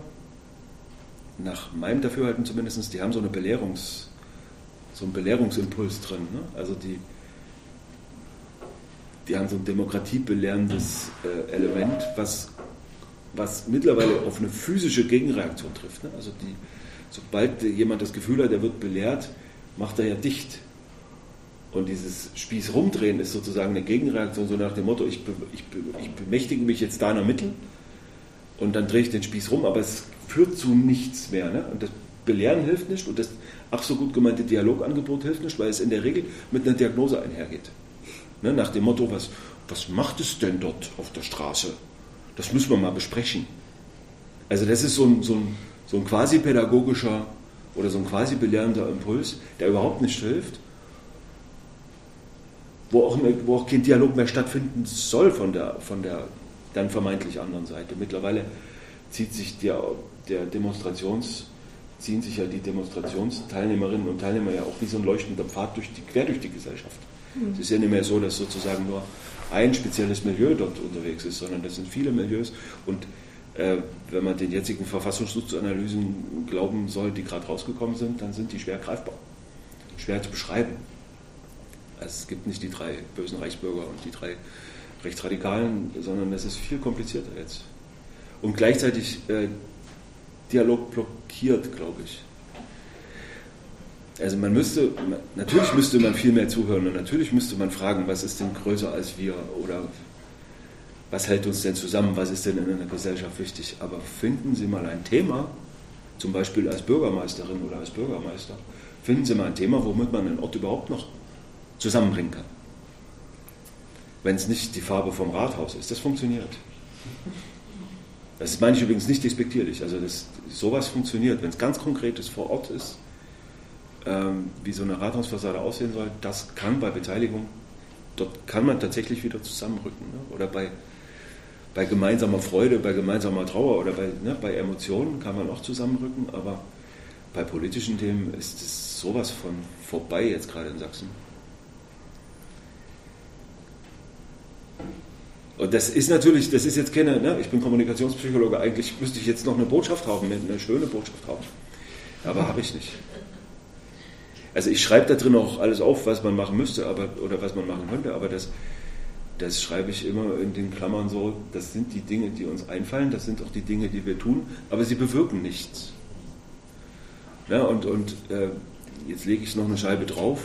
Speaker 2: nach meinem Dafürhalten zumindest, die haben so, eine Belehrungs, so einen Belehrungsimpuls drin. Ne? Also die, die haben so ein demokratiebelehrendes äh, Element, was, was mittlerweile auf eine physische Gegenreaktion trifft. Ne? Also die sobald jemand das Gefühl hat, er wird belehrt, macht er ja dicht. Und dieses Spieß rumdrehen ist sozusagen eine Gegenreaktion, so nach dem Motto, ich, be, ich, be, ich bemächtige mich jetzt deiner Mittel und dann drehe ich den Spieß rum, aber es führt zu nichts mehr. Ne? Und das Belehren hilft nicht und das ach so gut gemeinte Dialogangebot hilft nicht, weil es in der Regel mit einer Diagnose einhergeht. Ne? Nach dem Motto, was, was macht es denn dort auf der Straße? Das müssen wir mal besprechen. Also das ist so ein, so ein, so ein quasi pädagogischer oder so ein quasi belehrender Impuls, der überhaupt nicht hilft, wo auch, wo auch kein Dialog mehr stattfinden soll von der, von der dann vermeintlich anderen Seite. Mittlerweile zieht sich der, der Demonstrations, ziehen sich ja die Demonstrationsteilnehmerinnen und Teilnehmer ja auch wie so ein leuchtender Pfad durch die, quer durch die Gesellschaft. Es ist ja nicht mehr so, dass sozusagen nur ein spezielles Milieu dort unterwegs ist, sondern das sind viele Milieus und äh, wenn man den jetzigen Verfassungsschutzanalysen glauben soll, die gerade rausgekommen sind, dann sind die schwer greifbar, schwer zu beschreiben. Also es gibt nicht die drei bösen Reichsbürger und die drei Rechtsradikalen, sondern es ist viel komplizierter jetzt. Und gleichzeitig äh, Dialog blockiert, glaube ich. Also man müsste, natürlich müsste man viel mehr zuhören und natürlich müsste man fragen, was ist denn größer als wir oder was hält uns denn zusammen, was ist denn in einer Gesellschaft wichtig. Aber finden Sie mal ein Thema, zum Beispiel als Bürgermeisterin oder als Bürgermeister, finden Sie mal ein Thema, womit man einen Ort überhaupt noch zusammenbringen kann. Wenn es nicht die Farbe vom Rathaus ist, das funktioniert. Das meine ich übrigens nicht despektierlich. Also das, sowas funktioniert, wenn es ganz konkretes vor Ort ist, wie so eine Rathausfassade aussehen soll, das kann bei Beteiligung, dort kann man tatsächlich wieder zusammenrücken. Ne? Oder bei, bei gemeinsamer Freude, bei gemeinsamer Trauer oder bei, ne, bei Emotionen kann man auch zusammenrücken, aber bei politischen Themen ist es sowas von vorbei jetzt gerade in Sachsen. Und das ist natürlich, das ist jetzt keine, ne, ich bin Kommunikationspsychologe, eigentlich müsste ich jetzt noch eine Botschaft haben, eine schöne Botschaft haben. Aber habe ich nicht. Also ich schreibe da drin auch alles auf, was man machen müsste aber, oder was man machen könnte, aber das, das schreibe ich immer in den Klammern so, das sind die Dinge, die uns einfallen, das sind auch die Dinge, die wir tun, aber sie bewirken nichts. Ja, und und äh, jetzt lege ich noch eine Scheibe drauf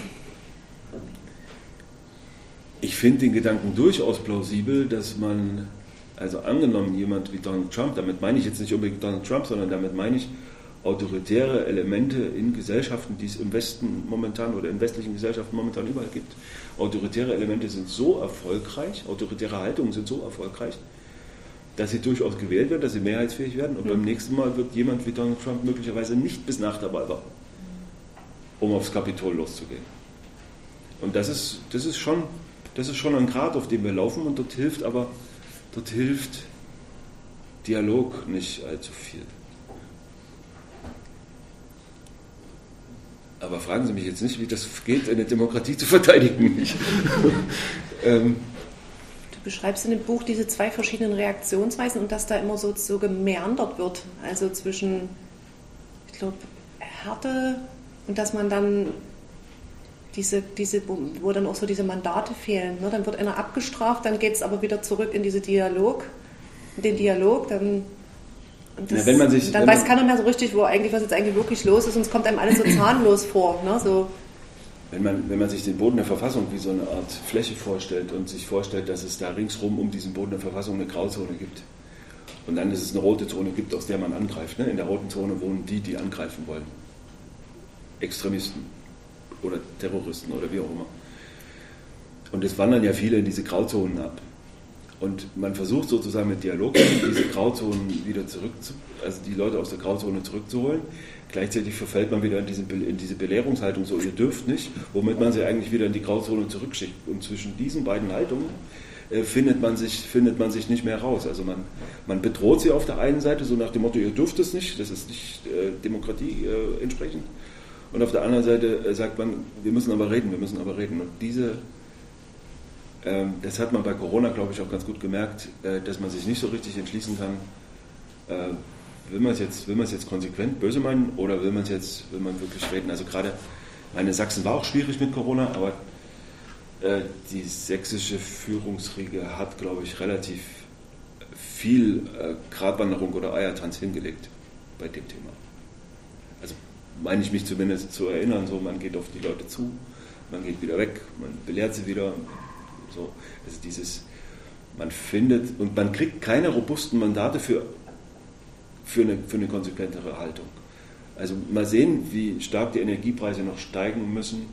Speaker 2: ich finde den Gedanken durchaus plausibel, dass man, also angenommen jemand wie Donald Trump, damit meine ich jetzt nicht unbedingt Donald Trump, sondern damit meine ich autoritäre Elemente in Gesellschaften, die es im Westen momentan oder in westlichen Gesellschaften momentan überall gibt. Autoritäre Elemente sind so erfolgreich, autoritäre Haltungen sind so erfolgreich, dass sie durchaus gewählt werden, dass sie mehrheitsfähig werden. Und mhm. beim nächsten Mal wird jemand wie Donald Trump möglicherweise nicht bis nach der Wahl warten, um aufs Kapitol loszugehen. Und das ist, das ist schon das ist schon ein Grad, auf dem wir laufen und dort hilft aber, dort hilft Dialog nicht allzu viel. Aber fragen Sie mich jetzt nicht, wie das geht, eine Demokratie zu verteidigen.
Speaker 1: ähm, du beschreibst in dem Buch diese zwei verschiedenen Reaktionsweisen und dass da immer so, so gemeandert wird. Also zwischen, ich glaube, Härte und dass man dann diese, diese, wo dann auch so diese Mandate fehlen. Ne? Dann wird einer abgestraft, dann geht es aber wieder zurück in diese Dialog, in den Dialog, dann,
Speaker 2: das, ja, wenn man sich,
Speaker 1: dann weiß keiner mehr so richtig, wo eigentlich, was jetzt eigentlich wirklich los ist und es kommt einem alles so zahnlos vor. Ne? So.
Speaker 2: Wenn, man, wenn man sich den Boden der Verfassung wie so eine Art Fläche vorstellt und sich vorstellt, dass es da ringsrum um diesen Boden der Verfassung eine Grauzone gibt und dann ist es eine rote Zone gibt, aus der man angreift. Ne? In der roten Zone wohnen die, die angreifen wollen. Extremisten oder Terroristen oder wie auch immer. Und es wandern ja viele in diese Grauzonen ab. Und man versucht sozusagen mit Dialog diese Grauzonen wieder zurück, also die Leute aus der Grauzone zurückzuholen. Gleichzeitig verfällt man wieder in diese, in diese Belehrungshaltung, so ihr dürft nicht, womit man sie eigentlich wieder in die Grauzone zurückschickt. Und zwischen diesen beiden Haltungen äh, findet, man sich, findet man sich nicht mehr raus. Also man, man bedroht sie auf der einen Seite, so nach dem Motto, ihr dürft es nicht, das ist nicht äh, Demokratie äh, entsprechend. Und auf der anderen Seite äh, sagt man, wir müssen aber reden, wir müssen aber reden. Und diese, das hat man bei Corona, glaube ich, auch ganz gut gemerkt, äh, dass man sich nicht so richtig entschließen kann, äh, will man es jetzt, jetzt konsequent böse meinen oder will man es jetzt, will man wirklich reden? Also gerade, meine Sachsen war auch schwierig mit Corona, aber äh, die sächsische Führungsriege hat, glaube ich, relativ viel Gratwanderung oder Eiertanz hingelegt bei dem Thema. Also meine ich mich zumindest zu erinnern, so man geht auf die Leute zu, man geht wieder weg, man belehrt sie wieder. So, also dieses, man findet und man kriegt keine robusten Mandate für, für, eine, für eine konsequentere Haltung. Also mal sehen, wie stark die Energiepreise noch steigen müssen,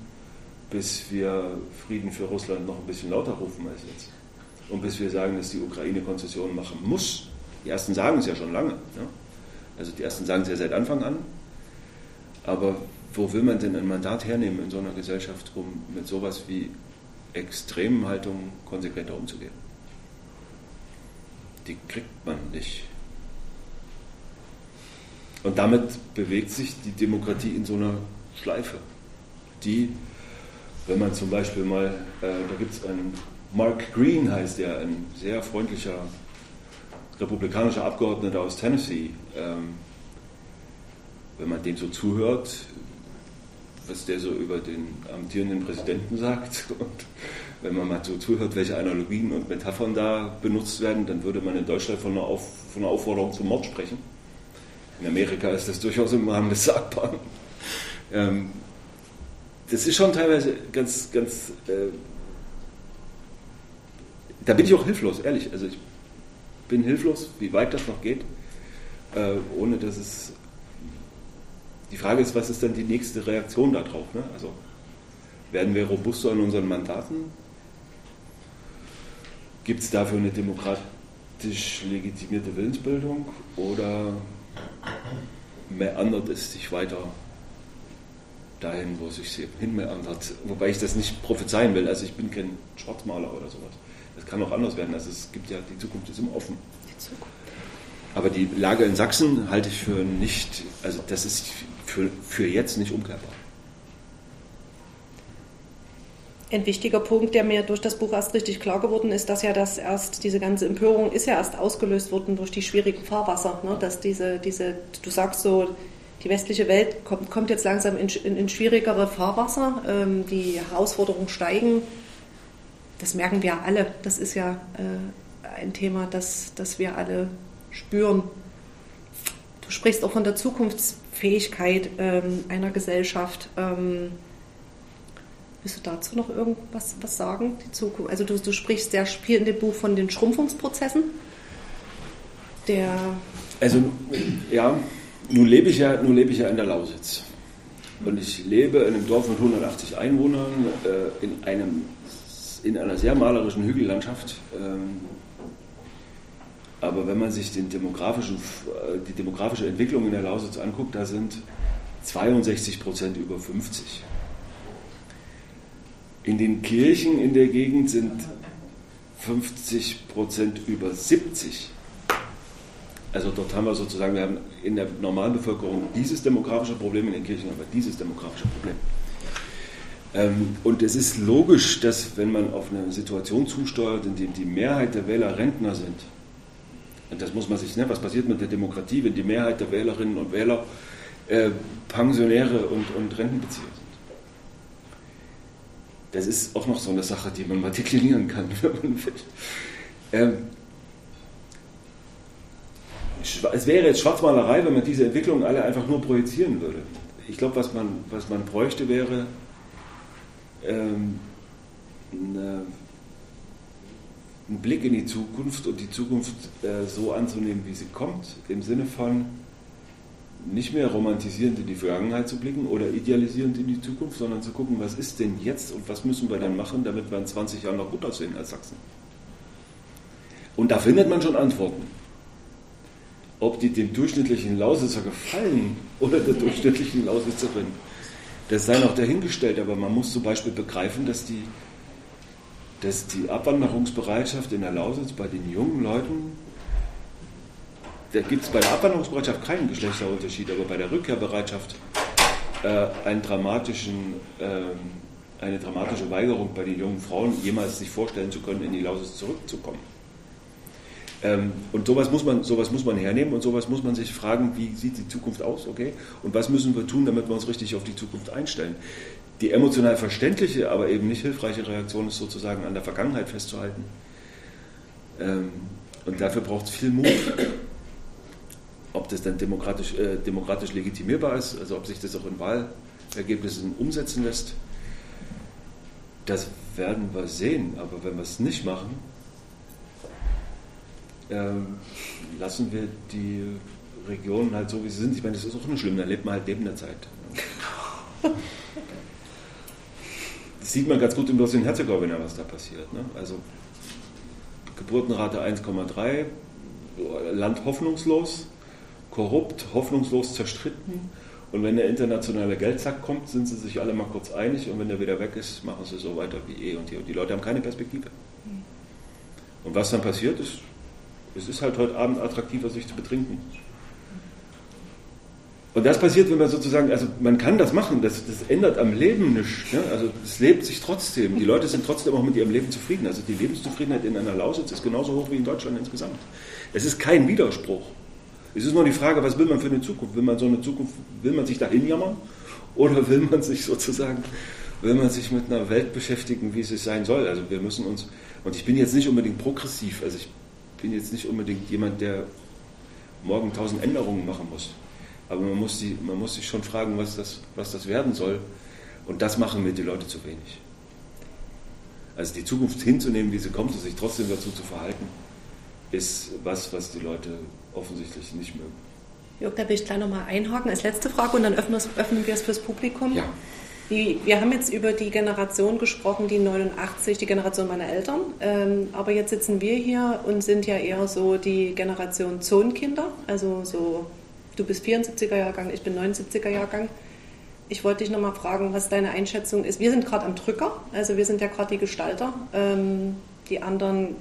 Speaker 2: bis wir Frieden für Russland noch ein bisschen lauter rufen als jetzt. Und bis wir sagen, dass die Ukraine Konzessionen machen muss. Die ersten sagen es ja schon lange. Ja? Also die ersten sagen es ja seit Anfang an. Aber wo will man denn ein Mandat hernehmen in so einer Gesellschaft, um mit sowas wie extremen Haltungen konsequenter umzugehen? Die kriegt man nicht. Und damit bewegt sich die Demokratie in so einer Schleife, die, wenn man zum Beispiel mal, äh, da gibt es einen, Mark Green heißt der, ein sehr freundlicher republikanischer Abgeordneter aus Tennessee, ähm, wenn man dem so zuhört, was der so über den amtierenden Präsidenten sagt und wenn man mal so zuhört, welche Analogien und Metaphern da benutzt werden, dann würde man in Deutschland von einer, Auf, von einer Aufforderung zum Mord sprechen. In Amerika ist das durchaus im Rahmen des Sagbaren. Ähm, das ist schon teilweise ganz, ganz. Äh, da bin ich auch hilflos, ehrlich. Also ich bin hilflos, wie weit das noch geht, äh, ohne dass es. Die Frage ist, was ist dann die nächste Reaktion darauf? Ne? Also werden wir robuster in unseren Mandaten? Gibt es dafür eine demokratisch legitimierte Willensbildung oder meandert es sich weiter dahin, wo es sich hin meandert? Wobei ich das nicht prophezeien will, also ich bin kein Schwarzmaler oder sowas. Das kann auch anders werden, also es gibt ja, die Zukunft ist immer offen. Aber die Lage in Sachsen halte ich für nicht, also das ist für, für jetzt nicht umkehrbar.
Speaker 1: Ein wichtiger Punkt, der mir durch das Buch erst richtig klar geworden ist, dass ja das erst, diese ganze Empörung ist ja erst ausgelöst worden durch die schwierigen Fahrwasser. Ne? Dass diese, diese, du sagst so, die westliche Welt kommt, kommt jetzt langsam in, in, in schwierigere Fahrwasser, ähm, die Herausforderungen steigen. Das merken wir alle. Das ist ja äh, ein Thema, das, das wir alle spüren. Du sprichst auch von der Zukunftsfähigkeit ähm, einer Gesellschaft. Ähm, Willst du dazu noch irgendwas was sagen? Die Zukunft? Also du, du sprichst sehr viel in dem Buch von den Schrumpfungsprozessen. Der
Speaker 2: also ja, nun lebe ich ja, nun lebe ich ja in der Lausitz. Und ich lebe in einem Dorf mit 180 Einwohnern äh, in, einem, in einer sehr malerischen Hügellandschaft. Ähm, aber wenn man sich den demografischen, äh, die demografische Entwicklung in der Lausitz anguckt, da sind 62 Prozent über 50. In den Kirchen in der Gegend sind 50 Prozent über 70. Also dort haben wir sozusagen, wir haben in der normalen Bevölkerung dieses demografische Problem, in den Kirchen aber dieses demografische Problem. Ähm, und es ist logisch, dass wenn man auf eine Situation zusteuert, in der die Mehrheit der Wähler Rentner sind, und das muss man sich, ne, was passiert mit der Demokratie, wenn die Mehrheit der Wählerinnen und Wähler äh, Pensionäre und, und Rentenbezieher sind? Das ist auch noch so eine Sache, die man mal deklinieren kann, wenn man will. Ähm, es wäre jetzt Schwarzmalerei, wenn man diese Entwicklungen alle einfach nur projizieren würde. Ich glaube, was man, was man bräuchte, wäre ähm, eine, ein Blick in die Zukunft und die Zukunft äh, so anzunehmen, wie sie kommt, im Sinne von, nicht mehr romantisierend in die Vergangenheit zu blicken oder idealisierend in die Zukunft, sondern zu gucken, was ist denn jetzt und was müssen wir dann machen, damit wir in 20 Jahren noch gut aussehen als Sachsen. Und da findet man schon Antworten. Ob die dem durchschnittlichen Lausitzer gefallen oder der durchschnittlichen Lausitzerin, das sei noch dahingestellt, aber man muss zum Beispiel begreifen, dass die, dass die Abwanderungsbereitschaft in der Lausitz bei den jungen Leuten da gibt es bei der Abwanderungsbereitschaft keinen Geschlechterunterschied, aber bei der Rückkehrbereitschaft äh, einen dramatischen, äh, eine dramatische Weigerung bei den jungen Frauen, jemals sich vorstellen zu können, in die Lausitz zurückzukommen. Ähm, und sowas muss, man, sowas muss man hernehmen und sowas muss man sich fragen, wie sieht die Zukunft aus, okay? Und was müssen wir tun, damit wir uns richtig auf die Zukunft einstellen? Die emotional verständliche, aber eben nicht hilfreiche Reaktion ist sozusagen an der Vergangenheit festzuhalten. Ähm, und dafür braucht es viel Mut ob das dann demokratisch, äh, demokratisch legitimierbar ist, also ob sich das auch in Wahlergebnissen umsetzen lässt, das werden wir sehen. Aber wenn wir es nicht machen, ähm, lassen wir die Regionen halt so, wie sie sind. Ich meine, das ist auch nicht schlimm, da lebt man halt neben der Zeit. Das sieht man ganz gut in Bosnien-Herzegowina, was da passiert. Ne? Also Geburtenrate 1,3, Land hoffnungslos, korrupt, hoffnungslos zerstritten. Und wenn der internationale Geldsack kommt, sind sie sich alle mal kurz einig und wenn der wieder weg ist, machen sie so weiter wie eh und hier. Und die Leute haben keine Perspektive. Und was dann passiert ist, es ist halt heute Abend attraktiver, sich zu betrinken. Und das passiert, wenn man sozusagen, also man kann das machen, das, das ändert am Leben nichts. Ne? Also es lebt sich trotzdem. Die Leute sind trotzdem auch mit ihrem Leben zufrieden. Also die Lebenszufriedenheit in einer Lausitz ist genauso hoch wie in Deutschland insgesamt. Es ist kein Widerspruch. Es ist nur die Frage, was will man für eine Zukunft? Will man so eine Zukunft, will man sich dahin jammern? Oder will man sich sozusagen, will man sich mit einer Welt beschäftigen, wie es sein soll? Also wir müssen uns, und ich bin jetzt nicht unbedingt progressiv, also ich bin jetzt nicht unbedingt jemand, der morgen tausend Änderungen machen muss. Aber man muss, die, man muss sich schon fragen, was das, was das werden soll. Und das machen mir die Leute zu wenig. Also die Zukunft hinzunehmen, wie sie kommt und sich trotzdem dazu zu verhalten, ist was, was die Leute offensichtlich nicht mögen.
Speaker 1: Jörg, da will ich gleich nochmal einhaken als letzte Frage und dann öffnen, öffnen wir es fürs Publikum.
Speaker 2: Ja.
Speaker 1: Die, wir haben jetzt über die Generation gesprochen, die 89, die Generation meiner Eltern. Ähm, aber jetzt sitzen wir hier und sind ja eher so die Generation Zonenkinder. Also so, du bist 74er Jahrgang, ich bin 79er Jahrgang. Ich wollte dich nochmal fragen, was deine Einschätzung ist. Wir sind gerade am Drücker, also wir sind ja gerade die Gestalter. Ähm, die anderen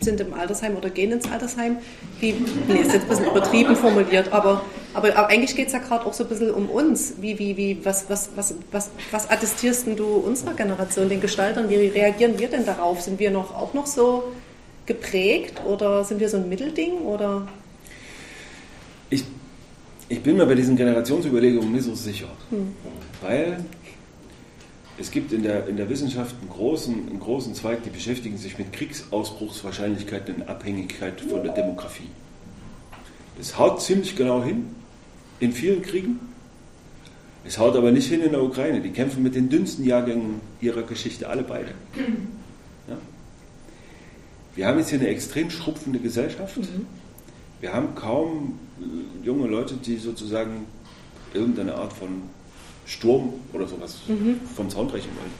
Speaker 1: sind im Altersheim oder gehen ins Altersheim. Wie, nee, ist jetzt ein bisschen übertrieben formuliert, aber, aber, aber eigentlich geht es ja gerade auch so ein bisschen um uns. Wie, wie, wie, was, was, was, was, was attestierst du unserer Generation, den Gestaltern? Wie reagieren wir denn darauf? Sind wir noch, auch noch so geprägt oder sind wir so ein Mittelding? Oder?
Speaker 2: Ich, ich bin mir bei diesen Generationsüberlegungen nicht so sicher. Hm. Weil es gibt in der, in der Wissenschaft einen großen, einen großen Zweig, die beschäftigen sich mit Kriegsausbruchswahrscheinlichkeiten in Abhängigkeit von der Demografie. Das haut ziemlich genau hin in vielen Kriegen. Es haut aber nicht hin in der Ukraine. Die kämpfen mit den dünnsten Jahrgängen ihrer Geschichte, alle beide. Ja? Wir haben jetzt hier eine extrem schrumpfende Gesellschaft. Mhm. Wir haben kaum äh, junge Leute, die sozusagen irgendeine Art von Sturm oder sowas mhm. vom Zaun brechen wollen.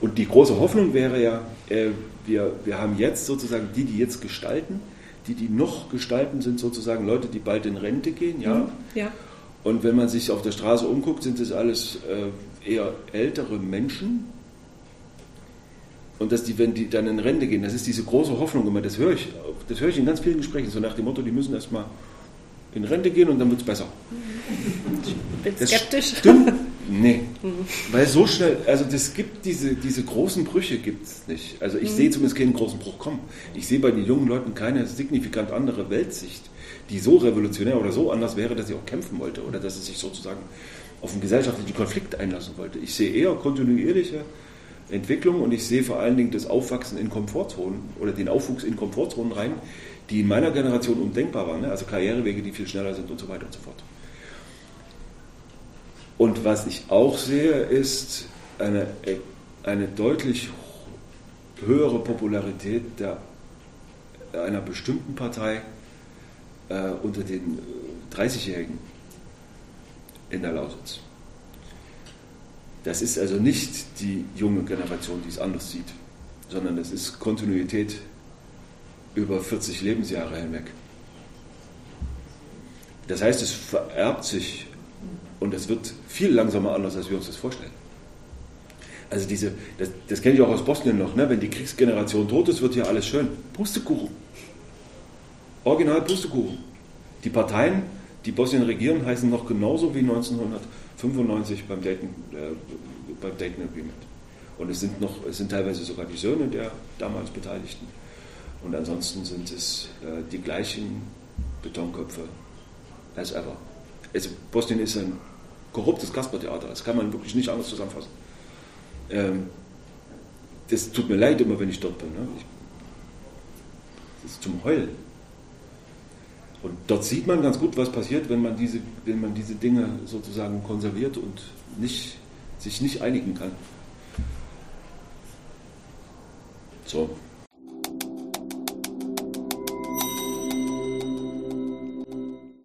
Speaker 2: Und die große Hoffnung wäre ja, äh, wir, wir haben jetzt sozusagen die, die jetzt gestalten, die, die noch gestalten, sind sozusagen Leute, die bald in Rente gehen, ja. Mhm. ja. Und wenn man sich auf der Straße umguckt, sind das alles äh, eher ältere Menschen. Und dass die, wenn die dann in Rente gehen, das ist diese große Hoffnung immer, das höre ich, das höre ich in ganz vielen Gesprächen, so nach dem Motto, die müssen erstmal in Rente gehen und dann wird es besser.
Speaker 1: Ich bin skeptisch.
Speaker 2: Stimmt, Nee, mhm. weil so schnell, also das gibt diese, diese großen Brüche gibt es nicht. Also ich mhm. sehe zumindest keinen großen Bruch kommen. Ich sehe bei den jungen Leuten keine signifikant andere Weltsicht, die so revolutionär oder so anders wäre, dass sie auch kämpfen wollte oder dass sie sich sozusagen auf einen gesellschaftlichen Konflikt einlassen wollte. Ich sehe eher kontinuierliche Entwicklung und ich sehe vor allen Dingen das Aufwachsen in Komfortzonen oder den Aufwuchs in Komfortzonen rein, die in meiner Generation undenkbar waren. Ne? Also Karrierewege, die viel schneller sind und so weiter und so fort. Und was ich auch sehe, ist eine, eine deutlich höhere Popularität der, einer bestimmten Partei äh, unter den 30-Jährigen in der Lausitz. Das ist also nicht die junge Generation, die es anders sieht, sondern es ist Kontinuität über 40 Lebensjahre hinweg. Das heißt, es vererbt sich und es wird viel langsamer anders, als wir uns das vorstellen. Also diese, das, das kenne ich auch aus Bosnien noch, ne? wenn die Kriegsgeneration tot ist, wird hier alles schön. Pustekuchen. Original Pustekuchen. Die Parteien, die Bosnien regieren, heißen noch genauso wie 1995 beim Dayton, äh, beim Dayton Agreement. Und es sind, noch, es sind teilweise sogar die Söhne der damals Beteiligten. Und ansonsten sind es äh, die gleichen Betonköpfe as ever. Also Bosnien ist ein korruptes Kaspertheater. Das kann man wirklich nicht anders zusammenfassen. Ähm, das tut mir leid immer, wenn ich dort bin. Ne? Ich, das ist zum Heulen. Und dort sieht man ganz gut, was passiert, wenn man diese, wenn man diese Dinge sozusagen konserviert und nicht, sich nicht einigen kann. So.